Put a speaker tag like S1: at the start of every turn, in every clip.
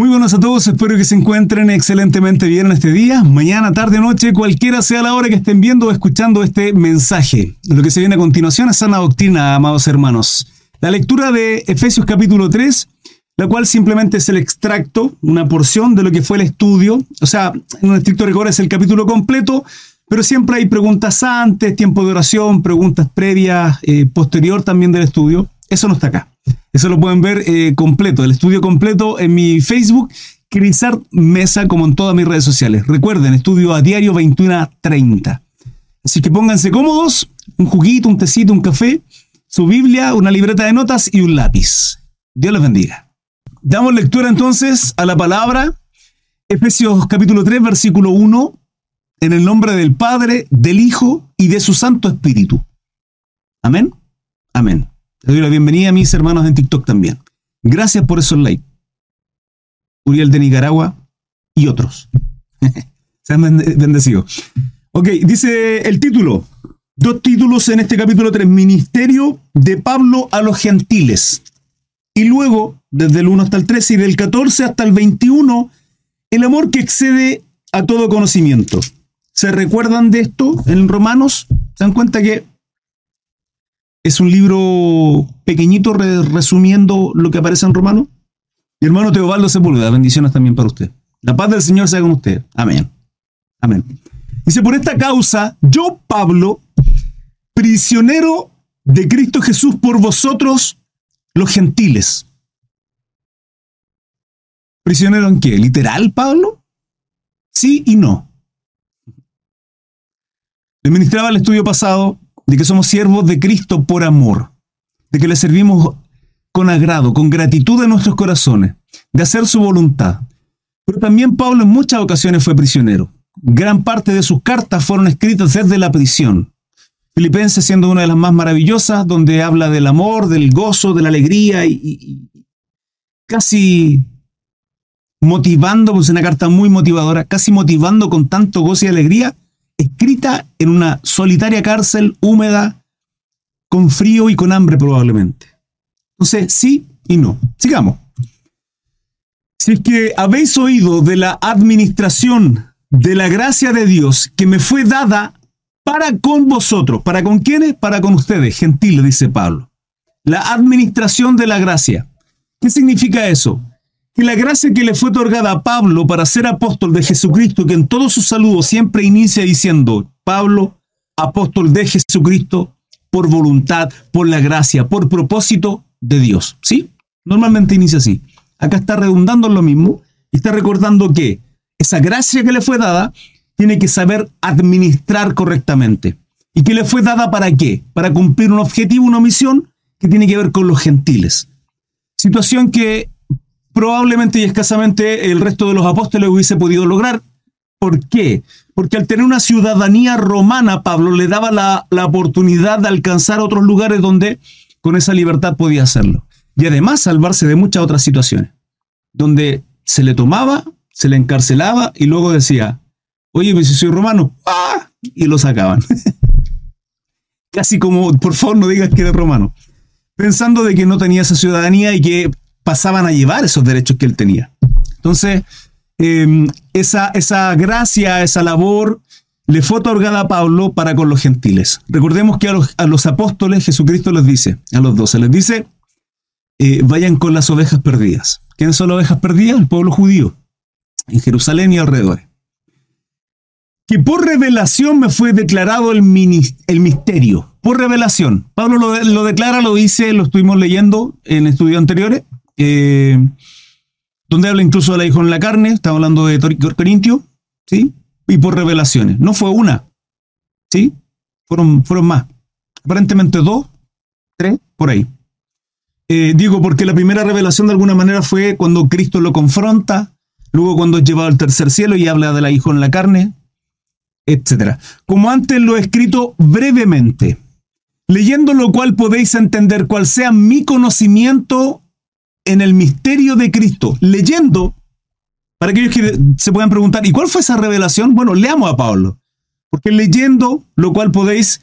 S1: Muy buenos a todos, espero que se encuentren excelentemente bien en este día, mañana, tarde, noche, cualquiera sea la hora que estén viendo o escuchando este mensaje. Lo que se viene a continuación es sana doctrina, amados hermanos. La lectura de Efesios capítulo 3, la cual simplemente es el extracto, una porción de lo que fue el estudio, o sea, en un estricto rigor es el capítulo completo, pero siempre hay preguntas antes, tiempo de oración, preguntas previas, eh, posterior también del estudio. Eso no está acá. Eso lo pueden ver eh, completo, el estudio completo en mi Facebook, Crisart Mesa, como en todas mis redes sociales. Recuerden, estudio a diario 21.30. Así que pónganse cómodos, un juguito, un tecito, un café, su Biblia, una libreta de notas y un lápiz. Dios les bendiga. Damos lectura entonces a la palabra, Efesios capítulo 3, versículo 1, en el nombre del Padre, del Hijo y de su Santo Espíritu. Amén. Amén. Les doy la bienvenida a mis hermanos en TikTok también. Gracias por esos likes. Uriel de Nicaragua y otros. Sean bendecidos. Ok, dice el título. Dos títulos en este capítulo 3. Ministerio de Pablo a los gentiles. Y luego, desde el 1 hasta el 13 y del 14 hasta el 21, el amor que excede a todo conocimiento. ¿Se recuerdan de esto en Romanos? ¿Se dan cuenta que es un libro pequeñito resumiendo lo que aparece en Romano. Mi hermano Teobaldo Sepúlveda, bendiciones también para usted. La paz del Señor sea con usted. Amén. Amén. Dice, por esta causa, yo, Pablo, prisionero de Cristo Jesús por vosotros, los gentiles. ¿Prisionero en qué? ¿Literal, Pablo? Sí y no. Le ministraba el estudio pasado de que somos siervos de Cristo por amor, de que le servimos con agrado, con gratitud en nuestros corazones, de hacer su voluntad. Pero también Pablo en muchas ocasiones fue prisionero. Gran parte de sus cartas fueron escritas desde la prisión. Filipenses siendo una de las más maravillosas, donde habla del amor, del gozo, de la alegría y, casi motivando, pues una carta muy motivadora, casi motivando con tanto gozo y alegría escrita en una solitaria cárcel húmeda, con frío y con hambre probablemente. Entonces, sí y no. Sigamos. Si es que habéis oído de la administración de la gracia de Dios que me fue dada para con vosotros, ¿para con quiénes? Para con ustedes, gentiles, dice Pablo. La administración de la gracia. ¿Qué significa eso? Que la gracia que le fue otorgada a Pablo para ser apóstol de Jesucristo, que en todos sus saludos siempre inicia diciendo, Pablo, apóstol de Jesucristo, por voluntad, por la gracia, por propósito de Dios. ¿Sí? Normalmente inicia así. Acá está redundando en lo mismo y está recordando que esa gracia que le fue dada tiene que saber administrar correctamente. ¿Y que le fue dada para qué? Para cumplir un objetivo, una misión que tiene que ver con los gentiles. Situación que probablemente y escasamente el resto de los apóstoles hubiese podido lograr. ¿Por qué? Porque al tener una ciudadanía romana, Pablo le daba la, oportunidad de alcanzar otros lugares donde con esa libertad podía hacerlo. Y además salvarse de muchas otras situaciones, donde se le tomaba, se le encarcelaba y luego decía, oye, pues si soy romano, ¡ah! y lo sacaban. Casi como, por favor, no digas que eres romano. Pensando de que no tenía esa ciudadanía y que pasaban a llevar esos derechos que él tenía. Entonces, em, esa, esa gracia, esa labor le fue otorgada a Pablo para con los gentiles. Recordemos que a los, apóstoles Jesucristo les dice, a los doce, les dice, eh, vayan con las ovejas perdidas. ¿Quiénes son las ovejas perdidas? El pueblo judío, en Jerusalén y alrededor. Que por revelación me fue declarado el, el misterio. Por revelación. Pablo lo, lo declara, lo dice, lo estuvimos leyendo en estudios anteriores. Eh, donde habla incluso de la hijo en la carne, estamos hablando de Corintio, ¿sí? Y por revelaciones. No fue una, ¿sí? Fueron, fueron más. Aparentemente dos, tres, por ahí. Eh, digo, porque la primera revelación de alguna manera fue cuando Cristo lo confronta, luego cuando es llevado al tercer cielo y habla de la hijo en la carne, etc. Como antes lo he escrito brevemente, leyendo lo cual podéis entender cuál sea mi conocimiento en el misterio de Cristo, leyendo, para aquellos que se puedan preguntar, ¿y cuál fue esa revelación? Bueno, leamos a Pablo, porque leyendo, lo cual podéis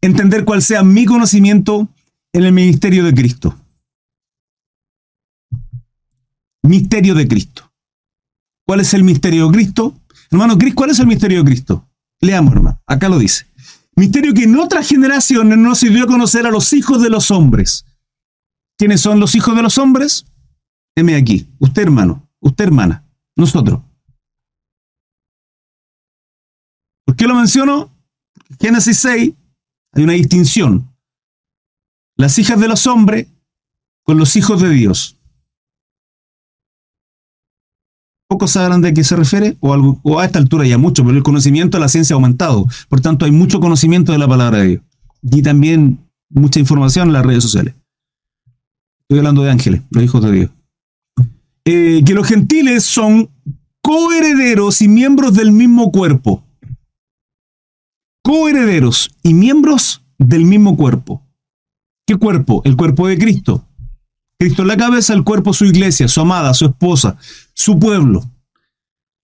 S1: entender cuál sea mi conocimiento en el misterio de Cristo. Misterio de Cristo. ¿Cuál es el misterio de Cristo? Hermano Cris, ¿cuál es el misterio de Cristo? Leamos, hermano. Acá lo dice. Misterio que en otras generaciones no se dio a conocer a los hijos de los hombres. ¿Quiénes son los hijos de los hombres? Heme aquí. Usted, hermano. Usted, hermana. Nosotros. ¿Por qué lo menciono? Génesis 6 hay una distinción. Las hijas de los hombres con los hijos de Dios. Pocos sabrán de qué se refiere, o, algo, o a esta altura ya mucho, pero el conocimiento de la ciencia ha aumentado. Por tanto, hay mucho conocimiento de la palabra de Dios. Y también mucha información en las redes sociales. Estoy hablando de ángeles, los hijos de Dios. Eh, que los gentiles son coherederos y miembros del mismo cuerpo. Coherederos y miembros del mismo cuerpo. ¿Qué cuerpo? El cuerpo de Cristo. Cristo en la cabeza, el cuerpo su iglesia, su amada, su esposa, su pueblo.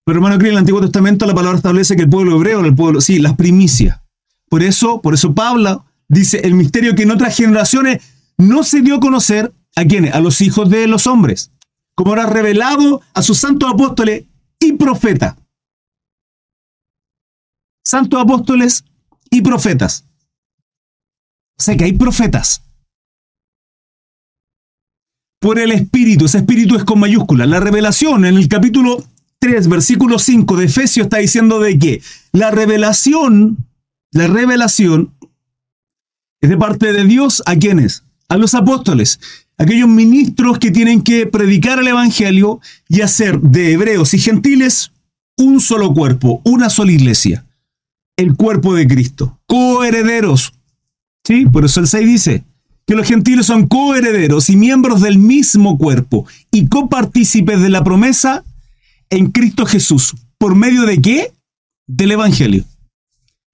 S1: Pero hermano, en el Antiguo Testamento la palabra establece que el pueblo hebreo, el pueblo, sí, las primicias. Por eso, por eso Pablo dice el misterio que en otras generaciones no se dio a conocer a quienes, a los hijos de los hombres, como era revelado a sus santos apóstoles y profetas. Santos apóstoles y profetas. O sea que hay profetas por el Espíritu. Ese Espíritu es con mayúscula. La revelación en el capítulo 3, versículo 5 de Efesios está diciendo de que la revelación, la revelación es de parte de Dios a quienes? A los apóstoles, aquellos ministros que tienen que predicar el Evangelio y hacer de hebreos y gentiles un solo cuerpo, una sola iglesia, el cuerpo de Cristo, coherederos. ¿Sí? Por eso el 6 dice, que los gentiles son coherederos y miembros del mismo cuerpo y copartícipes de la promesa en Cristo Jesús. ¿Por medio de qué? Del Evangelio.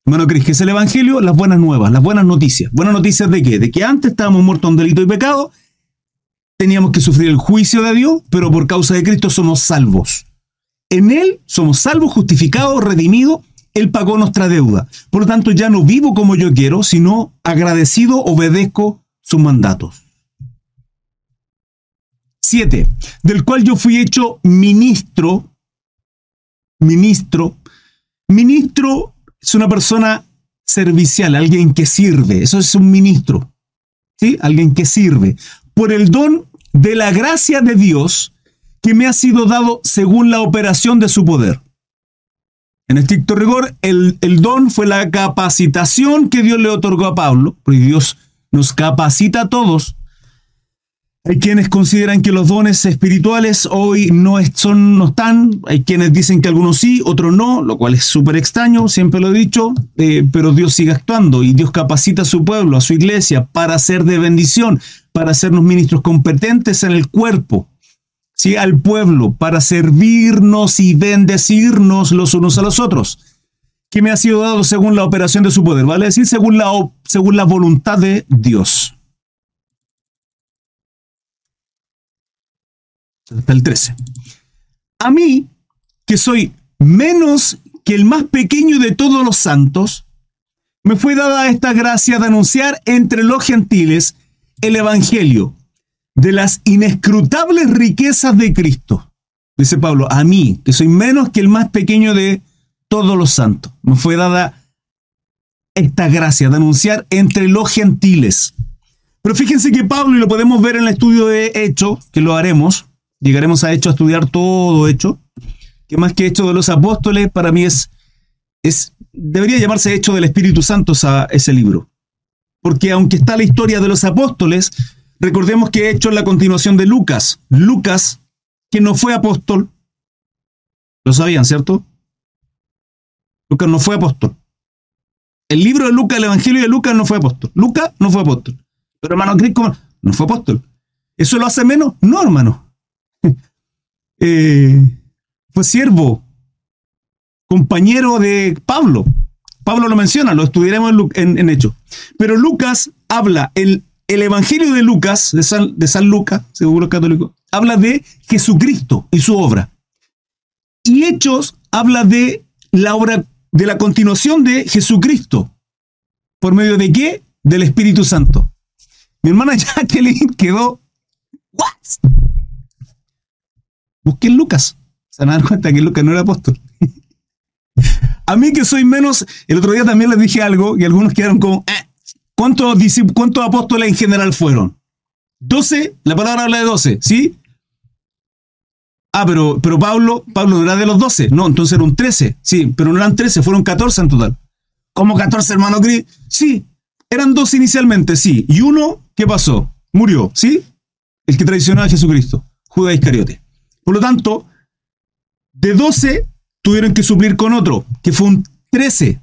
S1: Hermano, ¿crees que es el Evangelio? Las buenas nuevas, las buenas noticias. ¿Buenas noticias de qué? De que antes estábamos muertos en delito y pecado, teníamos que sufrir el juicio de Dios, pero por causa de Cristo somos salvos. En Él somos salvos, justificados, redimidos él pagó nuestra deuda. Por lo tanto, ya no vivo como yo quiero, sino agradecido obedezco sus mandatos. 7. Del cual yo fui hecho ministro. Ministro. Ministro es una persona servicial, alguien que sirve. Eso es un ministro. ¿Sí? Alguien que sirve. Por el don de la gracia de Dios que me ha sido dado según la operación de su poder. En estricto rigor, el, el don fue la capacitación que Dios le otorgó a Pablo, porque Dios nos capacita a todos. Hay quienes consideran que los dones espirituales hoy no, son, no están, hay quienes dicen que algunos sí, otros no, lo cual es súper extraño, siempre lo he dicho, eh, pero Dios sigue actuando y Dios capacita a su pueblo, a su iglesia, para ser de bendición, para hacernos ministros competentes en el cuerpo, ¿sí? al pueblo, para servirnos y bendecirnos los unos a los otros que me ha sido dado según la operación de su poder, vale decir, según la, según la voluntad de Dios. Hasta el 13. A mí, que soy menos que el más pequeño de todos los santos, me fue dada esta gracia de anunciar entre los gentiles el Evangelio de las inescrutables riquezas de Cristo. Dice Pablo, a mí, que soy menos que el más pequeño de todos los santos. Nos fue dada esta gracia de anunciar entre los gentiles. Pero fíjense que Pablo, y lo podemos ver en el estudio de Hecho, que lo haremos, llegaremos a Hecho a estudiar todo Hecho, que más que Hecho de los Apóstoles, para mí es, es debería llamarse Hecho del Espíritu Santo ese libro. Porque aunque está la historia de los apóstoles, recordemos que Hecho es la continuación de Lucas. Lucas, que no fue apóstol, lo sabían, ¿cierto? Lucas no fue apóstol. El libro de Lucas, el Evangelio de Lucas no fue apóstol. Lucas no fue apóstol. Pero hermano Cristo no fue apóstol. ¿Eso lo hace menos? No, hermano. Eh, fue siervo, compañero de Pablo. Pablo lo menciona, lo estudiaremos en, en, Hechos. Pero Lucas habla, el, el Evangelio de Lucas, de San, de San Lucas, seguro católico, habla de Jesucristo y su obra. Y Hechos habla de la obra de la continuación de Jesucristo. ¿Por medio de qué? Del Espíritu Santo. Mi hermana Jacqueline quedó. ¿What? Busquen Lucas. Se van a dar cuenta que Lucas no era apóstol. a mí que soy menos, el otro día también les dije algo y algunos quedaron como, eh, ¿cuántos, ¿cuántos apóstoles en general fueron? 12, la palabra habla de 12, ¿sí? Ah, pero, pero Pablo, Pablo no era de los 12, no, entonces eran 13, sí, pero no eran 13, fueron 14 en total. ¿Cómo 14, hermano Cris? Sí, eran dos inicialmente, sí, y uno, ¿qué pasó? Murió, ¿sí? El que traicionó a Jesucristo, Judas Iscariote. Por lo tanto, de 12 tuvieron que suplir con otro, que fue un 13,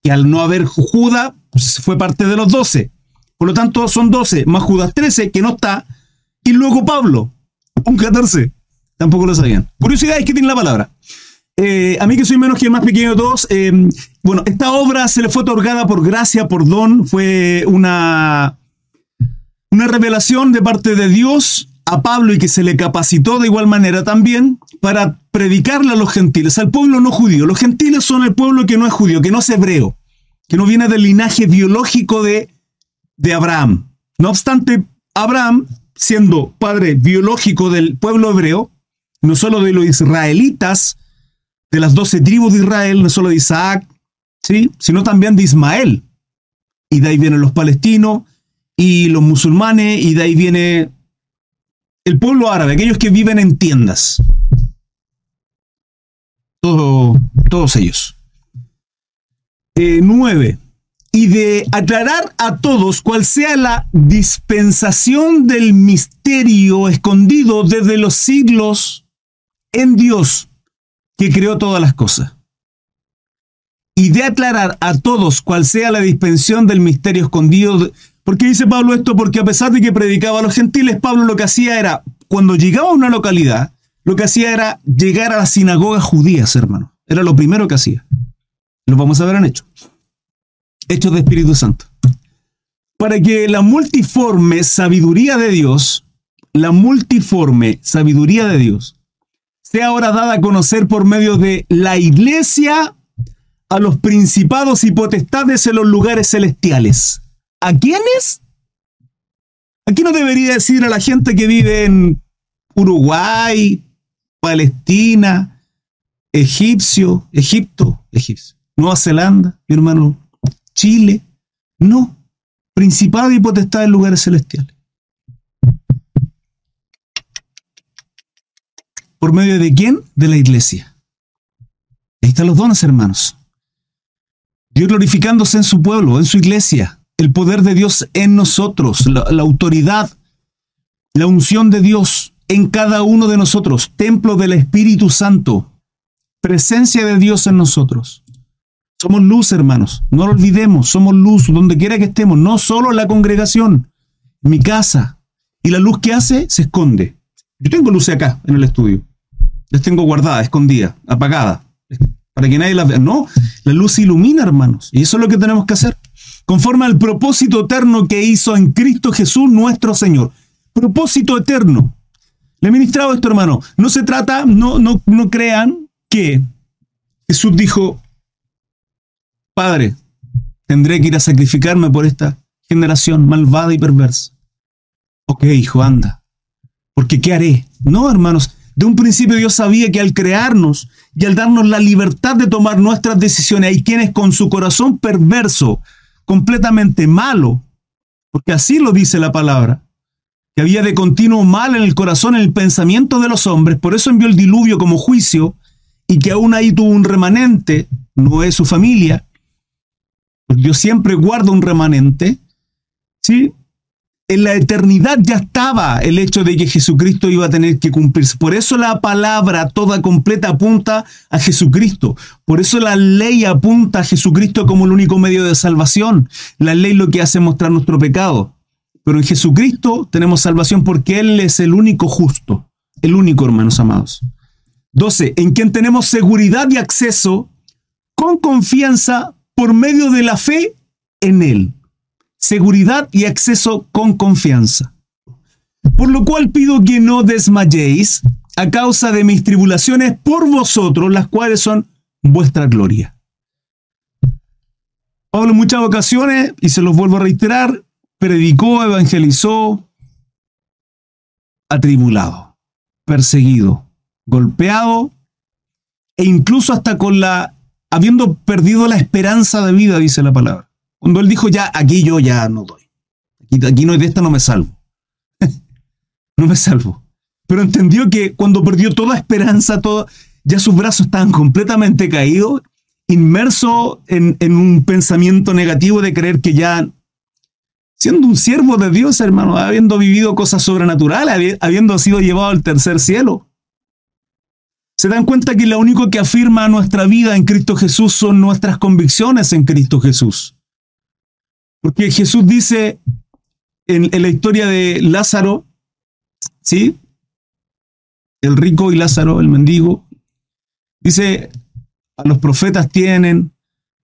S1: que al no haber Judas pues, fue parte de los 12. Por lo tanto, son 12 más Judas 13, que no está, y luego Pablo, un 14. Tampoco lo sabían. Curiosidad es que tiene la palabra. Eh, a mí que soy menos que el más pequeño de todos, eh, bueno, esta obra se le fue otorgada por gracia, por don, fue una, una revelación de parte de Dios a Pablo y que se le capacitó de igual manera también para predicarle a los gentiles, al pueblo no judío. Los gentiles son el pueblo que no es judío, que no es hebreo, que no viene del linaje biológico de, de Abraham. No obstante, Abraham, siendo padre biológico del pueblo hebreo, no solo de los israelitas, de las doce tribus de Israel, no solo de Isaac, ¿sí? sino también de Ismael. Y de ahí vienen los palestinos y los musulmanes, y de ahí viene el pueblo árabe, aquellos que viven en tiendas. todos ellos. Eh, nueve. Y de aclarar a todos cuál sea la dispensación del misterio escondido desde los siglos en Dios que creó todas las cosas. Y de aclarar a todos cuál sea la dispensación del misterio escondido ¿Por qué dice Pablo esto? Porque a pesar de que predicaba a los gentiles, Pablo lo que hacía era, cuando llegaba a una localidad, lo que hacía era llegar a las sinagogas judías, hermano. Era lo primero que hacía. Lo vamos a ver en Hechos. Hechos de Espíritu Santo. Para que la multiforme sabiduría de Dios, la multiforme sabiduría de Dios, sea ahora dada a conocer por medio de la iglesia a los principados y potestades en los lugares celestiales ¿A quiénes? Aquí no debería decir a la gente que vive en Uruguay, Palestina, Egipcio, Egipto, Egipcio, Nueva Zelanda, mi hermano, Chile. No, principado y potestad en lugares celestiales. ¿Por medio de quién? De la iglesia. Ahí están los dones, hermanos. Dios glorificándose en su pueblo, en su iglesia el poder de Dios en nosotros, la, autoridad, la unción de Dios en cada uno de nosotros, templo del Espíritu Santo, presencia de Dios en nosotros. Somos luz, hermanos, no lo olvidemos, somos luz donde quiera que estemos, no solo en la congregación, mi casa. Y la luz que hace se esconde. Yo tengo luz acá en el estudio. Las tengo guardada, escondida, apagada, para que nadie las vea. No, la luz ilumina, hermanos. Y eso es lo que tenemos que hacer conforme al propósito eterno que hizo en Cristo Jesús nuestro Señor. Propósito eterno. Le he ministrado esto, hermano. No se trata, no, no, no crean que Jesús dijo, Padre, tendré que ir a sacrificarme por esta generación malvada y perversa. Ok, hijo, anda. Porque ¿qué haré? No, hermanos. De un principio Dios sabía que al crearnos y al darnos la libertad de tomar nuestras decisiones, hay quienes con su corazón perverso completamente malo, porque así lo dice la palabra, que había de continuo mal en el corazón, en el pensamiento de los hombres, por eso envió el diluvio como juicio, y que aún ahí tuvo un remanente, no es su familia, Dios siempre guarda un remanente, ¿sí? En la eternidad ya estaba el hecho de que Jesucristo iba a tener que cumplirse. Por eso la palabra toda completa apunta a Jesucristo. Por eso la ley apunta a Jesucristo como el único medio de salvación. La ley lo que hace es mostrar nuestro pecado. Pero en Jesucristo tenemos salvación porque Él es el único justo. El único, hermanos amados. 12. En quien tenemos seguridad y acceso con confianza por medio de la fe en Él seguridad y acceso con confianza. Por lo cual pido que no desmayéis a causa de mis tribulaciones por vosotros, las cuales son vuestra gloria. Pablo en muchas ocasiones, y se los vuelvo a reiterar, predicó, evangelizó, atribulado, perseguido, golpeado e incluso hasta con la, habiendo perdido la esperanza de vida, dice la palabra. Cuando él dijo, ya, aquí yo ya no doy. Aquí, aquí no, de esta no me salvo. no me salvo. Pero entendió que cuando perdió toda esperanza, todo, ya sus brazos estaban completamente caídos, inmerso en, en un pensamiento negativo de creer que ya siendo un siervo de Dios, hermano, habiendo vivido cosas sobrenaturales, habiendo sido llevado al tercer cielo. Se dan cuenta que lo único que afirma nuestra vida en Cristo Jesús son nuestras convicciones en Cristo Jesús. Porque Jesús dice en, la historia de Lázaro, ¿sí? El rico y Lázaro, el mendigo, dice, a los profetas tienen,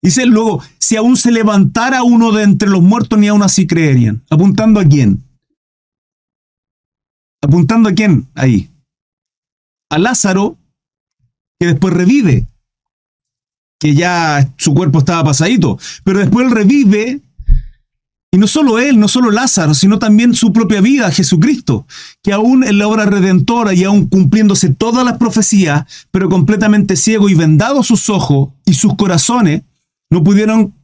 S1: Dice luego, si aún se levantara uno de entre los muertos, ni aún así creerían. ¿Apuntando a quién? ¿Apuntando a quién? Ahí. A Lázaro, que después revive, que ya su cuerpo estaba pasadito, pero después él revive, y no solo él, no solo Lázaro, sino también su propia vida, Jesucristo, que aún en la obra redentora y aún cumpliéndose todas las profecías, pero completamente ciego y vendado sus ojos y sus corazones, no pudieron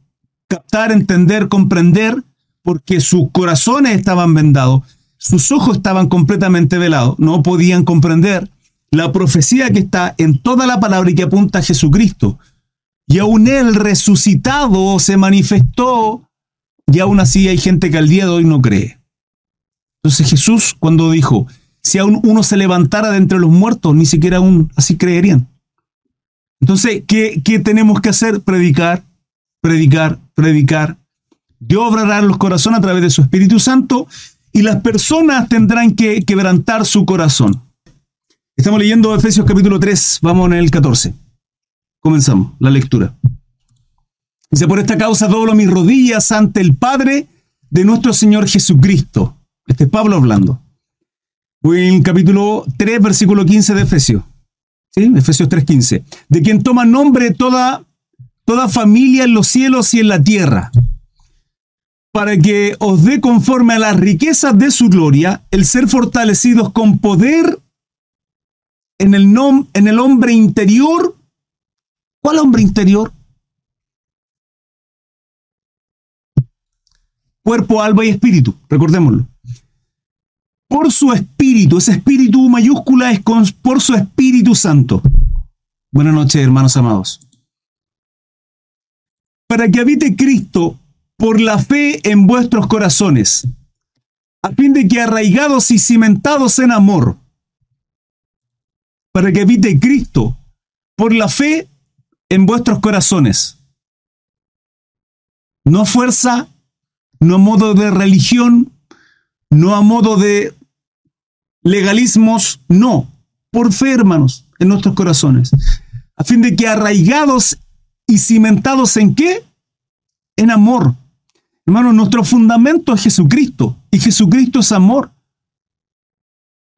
S1: captar, entender, comprender, porque sus corazones estaban vendados, sus ojos estaban completamente velados, no podían comprender la profecía que está en toda la palabra y que apunta a Jesucristo. Y aún Él resucitado se manifestó y aún así hay gente que al día de hoy no cree. Entonces Jesús cuando dijo, si aún uno se levantara de entre los muertos, ni siquiera aún así creerían. Entonces, ¿qué, qué tenemos que hacer? Predicar, predicar, predicar. Dios obrará los corazones a través de su Espíritu Santo y las personas tendrán que quebrantar su corazón. Estamos leyendo Efesios capítulo 3, vamos en el 14. Comenzamos la lectura. Dice, por esta causa doblo mis rodillas ante el Padre de nuestro Señor Jesucristo. Este es Pablo hablando. En capítulo 3, versículo 15 de Efesios. ¿Sí? Efesios 3.15. De quien toma nombre toda toda familia en los cielos y en la tierra, para que os dé conforme a las riquezas de su gloria el ser fortalecidos con poder en el, nom en el hombre interior. ¿Cuál hombre interior? Cuerpo, alma y espíritu, recordémoslo. Por su espíritu, ese espíritu mayúscula es con, por su espíritu santo. Buenas noches, hermanos amados para que habite Cristo por la fe en vuestros corazones, a fin de que arraigados y cimentados en amor, para que habite Cristo por la fe en vuestros corazones. No fuerza, no a modo de religión, no a modo de legalismos, no, por fe, hermanos, en nuestros corazones, a fin de que arraigados y cimentados en qué? En amor. Hermano, nuestro fundamento es Jesucristo y Jesucristo es amor.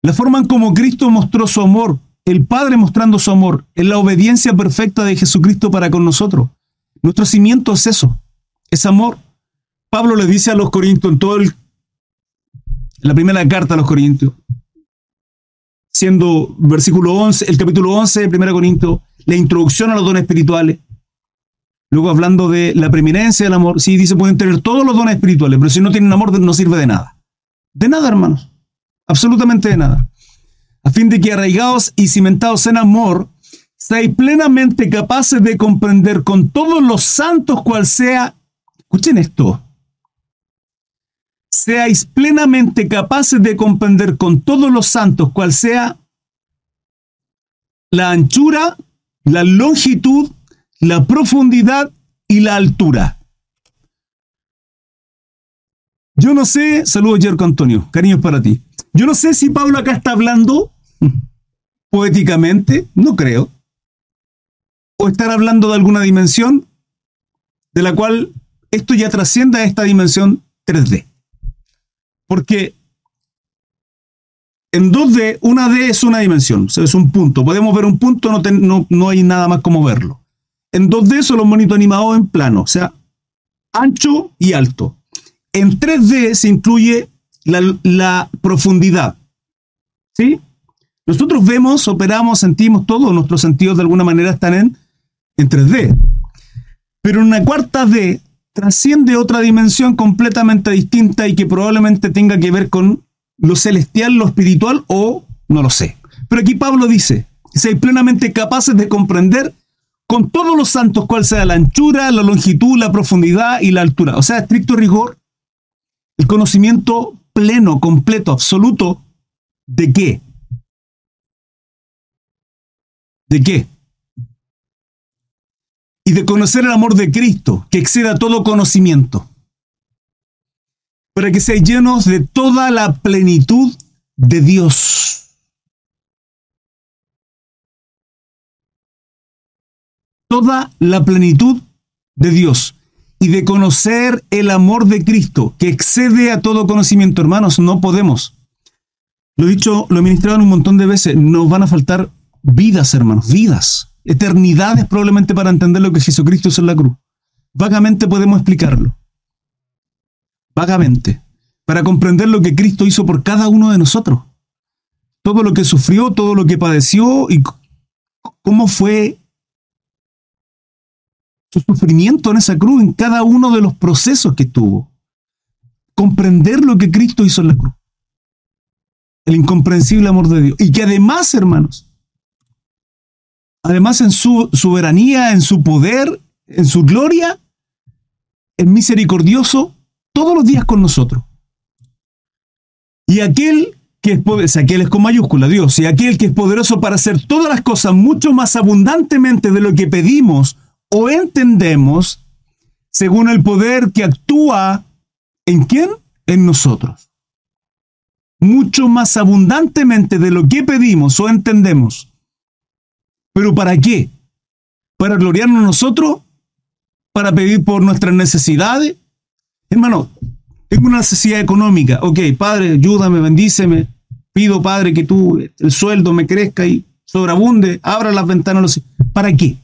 S1: La forma en como Cristo mostró su amor, el Padre mostrando su amor, es la obediencia perfecta de Jesucristo para con nosotros. Nuestro cimiento es eso, es amor. Pablo le dice a los corintios en todo la primera carta a los corintios, siendo versículo 11, el capítulo 11 de 1 Corintios, la introducción a los dones espirituales, Luego hablando de la preeminencia del amor, sí dice pueden tener todos los dones espirituales, pero si no tienen amor no sirve de nada. De nada, hermanos. Absolutamente de nada. A fin de que arraigados y cimentados en amor, seáis plenamente capaces de comprender con todos los santos cual sea, escuchen esto, seáis plenamente capaces de comprender con todos los santos cual sea la anchura, la longitud, la profundidad y la altura. Yo no sé, saludos Jerko Antonio, cariños para ti. Yo no sé si Pablo acá está hablando poéticamente, no creo. O estar hablando de alguna dimensión de la cual esto ya trascienda a esta dimensión 3D. Porque en 2D, una D es una dimensión, es un punto. Podemos ver un punto, no, no, no hay nada más como verlo. En 2D son los monitos animados en plano, o sea, ancho y alto. En 3D se incluye la, profundidad. ¿Sí? Nosotros vemos, operamos, sentimos, todos nuestros sentidos de alguna manera están en, en 3D. Pero una cuarta D trasciende otra dimensión completamente distinta y que probablemente tenga que ver con lo celestial, lo espiritual o no lo sé. Pero aquí Pablo dice, seáis plenamente capaces de comprender con todos los santos cuál sea la anchura, la longitud, la profundidad y la altura. O sea, estricto rigor, el conocimiento pleno, completo, absoluto, ¿de qué? ¿De qué? Y de conocer el amor de Cristo, que exceda todo conocimiento, para que seáis llenos de toda la plenitud de Dios. toda la plenitud de Dios y de conocer el amor de Cristo, que excede a todo conocimiento, hermanos, no podemos. Lo he dicho, lo he ministrado un montón de veces, nos van a faltar vidas, hermanos, vidas, eternidades probablemente para entender lo que Jesucristo hizo en la cruz. Vagamente podemos explicarlo. Vagamente. Para comprender lo que Cristo hizo por cada uno de nosotros. Todo lo que sufrió, todo lo que padeció y cómo fue su sufrimiento en esa cruz, en cada uno de los procesos que tuvo. Comprender lo que Cristo hizo en la cruz. El incomprensible amor de Dios. Y que además, hermanos, además en su soberanía, en su poder, en su gloria, es misericordioso todos los días con nosotros. Y aquel que es poderoso, aquel es con mayúscula, Dios, y aquel que es poderoso para hacer todas las cosas mucho más abundantemente de lo que pedimos o entendemos según el poder que actúa en quién? En nosotros. Mucho más abundantemente de lo que pedimos o entendemos. ¿Pero para qué? ¿Para gloriarnos nosotros? ¿Para pedir por nuestras necesidades? Hermano, tengo una necesidad económica. Ok, Padre, ayúdame, bendíceme. Pido, Padre, que tú, el sueldo me crezca y sobreabunde. Abra las ventanas. ¿Para qué?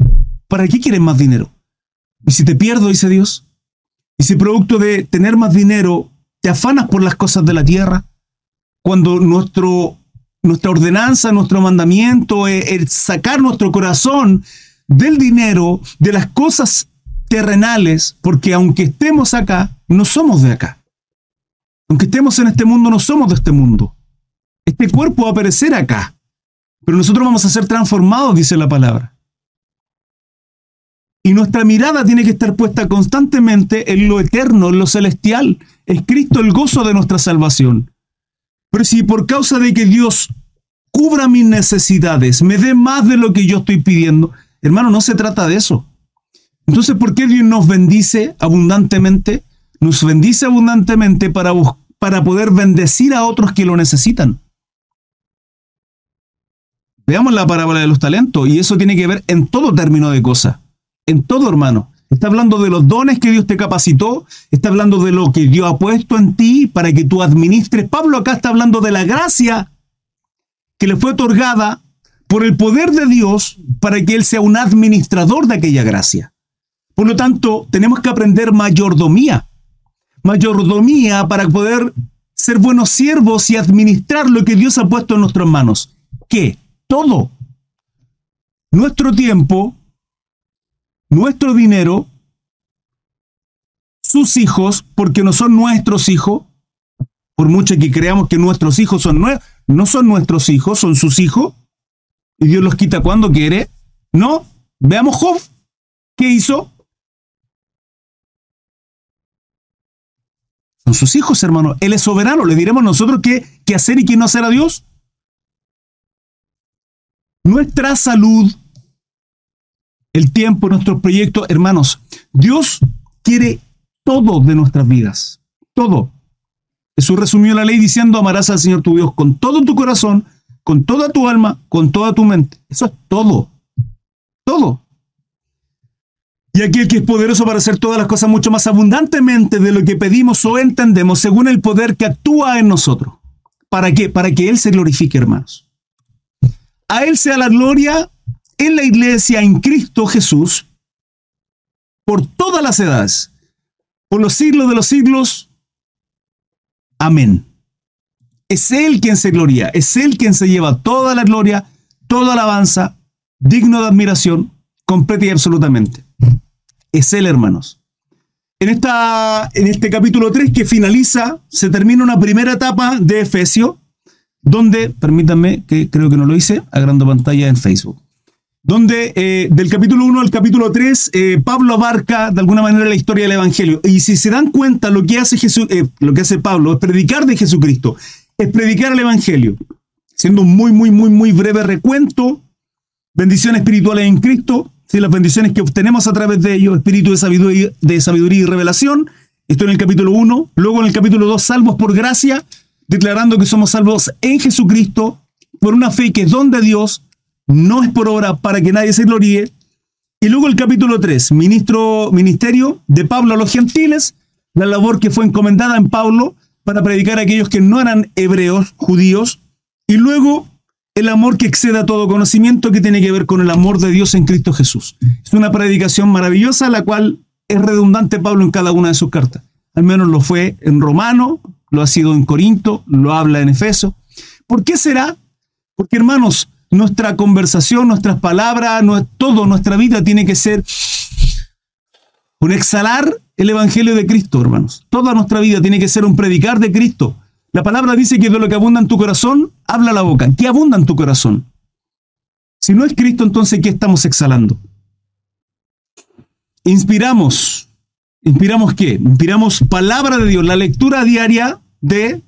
S1: ¿Para qué quieres más dinero? Y si te pierdo, dice Dios, y si producto de tener más dinero te afanas por las cosas de la tierra, cuando nuestro, nuestra ordenanza, nuestro mandamiento es, sacar nuestro corazón del dinero, de las cosas terrenales, porque aunque estemos acá, no somos de acá. Aunque estemos en este mundo, no somos de este mundo. Este cuerpo va a perecer acá, pero nosotros vamos a ser transformados, dice la palabra. Y nuestra mirada tiene que estar puesta constantemente en lo eterno, en lo celestial. Es Cristo el gozo de nuestra salvación. Pero si por causa de que Dios cubra mis necesidades, me dé más de lo que yo estoy pidiendo, hermano, no se trata de eso. Entonces, ¿por qué Dios nos bendice abundantemente? Nos bendice abundantemente para, para poder bendecir a otros que lo necesitan. Veamos la parábola de los talentos y eso tiene que ver en todo término de cosas en todo, hermano. Está hablando de los dones que Dios te capacitó, está hablando de lo que Dios ha puesto en ti para que tú administres. Pablo acá está hablando de la gracia que le fue otorgada por el poder de Dios para que Él sea un administrador de aquella gracia. Por lo tanto, tenemos que aprender mayordomía. Mayordomía para poder ser buenos siervos y administrar lo que Dios ha puesto en nuestras manos. ¿Qué? Todo. Nuestro tiempo, nuestro dinero, sus hijos, porque no son nuestros hijos, por mucho que creamos que nuestros hijos son no son nuestros hijos, son sus hijos, y Dios los quita cuando quiere. No, veamos Job, ¿qué hizo? Son sus hijos, hermano. Él es soberano. ¿Le diremos nosotros qué, qué hacer y qué no hacer a Dios? Nuestra salud el tiempo, nuestros proyectos. Hermanos, Dios quiere todo de nuestras vidas. Todo. Jesús resumió la ley diciendo, amarás al Señor tu Dios con todo tu corazón, con toda tu alma, con toda tu mente. Eso es todo. Todo. Y aquel que es poderoso para hacer todas las cosas mucho más abundantemente de lo que pedimos o entendemos, según el poder que actúa en nosotros. ¿Para qué? Para que Él se glorifique, hermanos. A Él sea la gloria en la iglesia en Cristo Jesús por todas las edades, por los siglos de los siglos. Amén. Es Él quien se gloria, es Él quien se lleva toda la gloria, toda alabanza, digno de admiración, completa y absolutamente. Es Él, hermanos. En, esta, en este capítulo 3 que finaliza, se termina una primera etapa de Efesio, donde, permítanme, que creo que no lo hice, agrando pantalla en Facebook, donde eh, del capítulo 1 al capítulo 3, eh, Pablo abarca de alguna manera la historia del Evangelio. Y si se dan cuenta, lo que hace, Jesús, eh, lo que hace Pablo es predicar de Jesucristo, es predicar el Evangelio, siendo muy, muy, muy, muy breve recuento, bendiciones espirituales en Cristo, ¿sí? las bendiciones que obtenemos a través de ellos, espíritu de sabiduría, de sabiduría y revelación, esto en el capítulo 1, luego en el capítulo 2, salvos por gracia, declarando que somos salvos en Jesucristo por una fe que es don de Dios, no es por obra para que nadie se gloríe. Y luego el capítulo 3, ministro, ministerio de Pablo a los gentiles, la labor que fue encomendada en Pablo para predicar a aquellos que no eran hebreos, judíos. Y luego el amor que excede a todo conocimiento que tiene que ver con el amor de Dios en Cristo Jesús. Es una predicación maravillosa, la cual es redundante Pablo en cada una de sus cartas. Al menos lo fue en Romano, lo ha sido en Corinto, lo habla en Efeso. ¿Por qué será? Porque hermanos, nuestra conversación, nuestras palabras, todo, nuestra vida tiene que ser un exhalar el Evangelio de Cristo, hermanos. Toda nuestra vida tiene que ser un predicar de Cristo. La palabra dice que de lo que abunda en tu corazón, habla la boca. ¿Qué abunda en tu corazón? Si no es Cristo, entonces ¿qué estamos exhalando? Inspiramos ¿Inspiramos qué? Inspiramos palabra de Dios, la lectura diaria de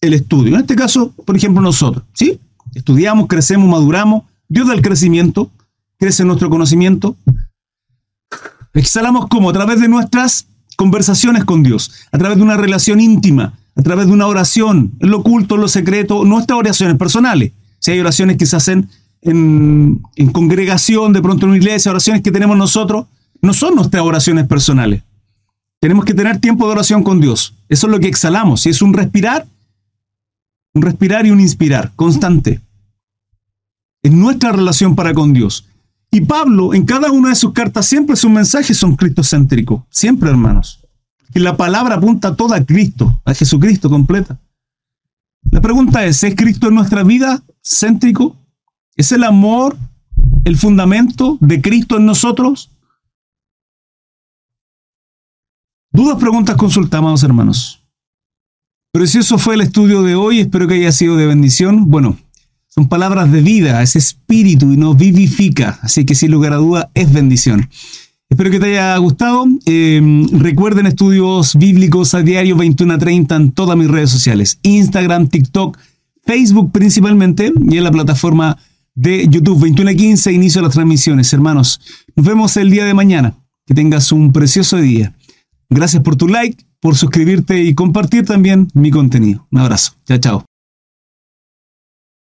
S1: el estudio. En este caso, por ejemplo, nosotros, ¿sí? Estudiamos, crecemos, maduramos. Dios da el crecimiento, crece nuestro conocimiento. Exhalamos como? A través de nuestras conversaciones con Dios, a través de una relación íntima, a través de una oración, lo oculto, en lo secreto, nuestras oraciones personales. Si hay oraciones que se hacen en, en congregación, de pronto en una iglesia, oraciones que tenemos nosotros, no son nuestras oraciones personales. Tenemos que tener tiempo de oración con Dios. Eso es lo que exhalamos. Y es un respirar, un respirar y un inspirar constante. Es nuestra relación para con Dios. Y Pablo, en cada una de sus cartas, siempre sus mensajes son cristocéntricos. Siempre, hermanos. Y la palabra apunta toda a Cristo, a Jesucristo completa. La pregunta es, ¿es Cristo en nuestra vida céntrico? ¿Es el amor el fundamento de Cristo en nosotros? Dudas, preguntas, consultamos, hermanos. Pero si eso fue el estudio de hoy, espero que haya sido de bendición. Bueno, son palabras de vida, es espíritu y nos vivifica, así que sin lugar a duda es bendición. Espero que te haya gustado. Em, recuerden estudios bíblicos a diario 21 a 30 en todas mis redes sociales, Instagram, TikTok, Facebook principalmente y en la plataforma de YouTube 21 a 15, inicio las transmisiones. Hermanos, nos vemos el día de mañana. Que tengas un precioso día. Gracias por tu like, por suscribirte y compartir también mi contenido. Un abrazo. Chao, chao.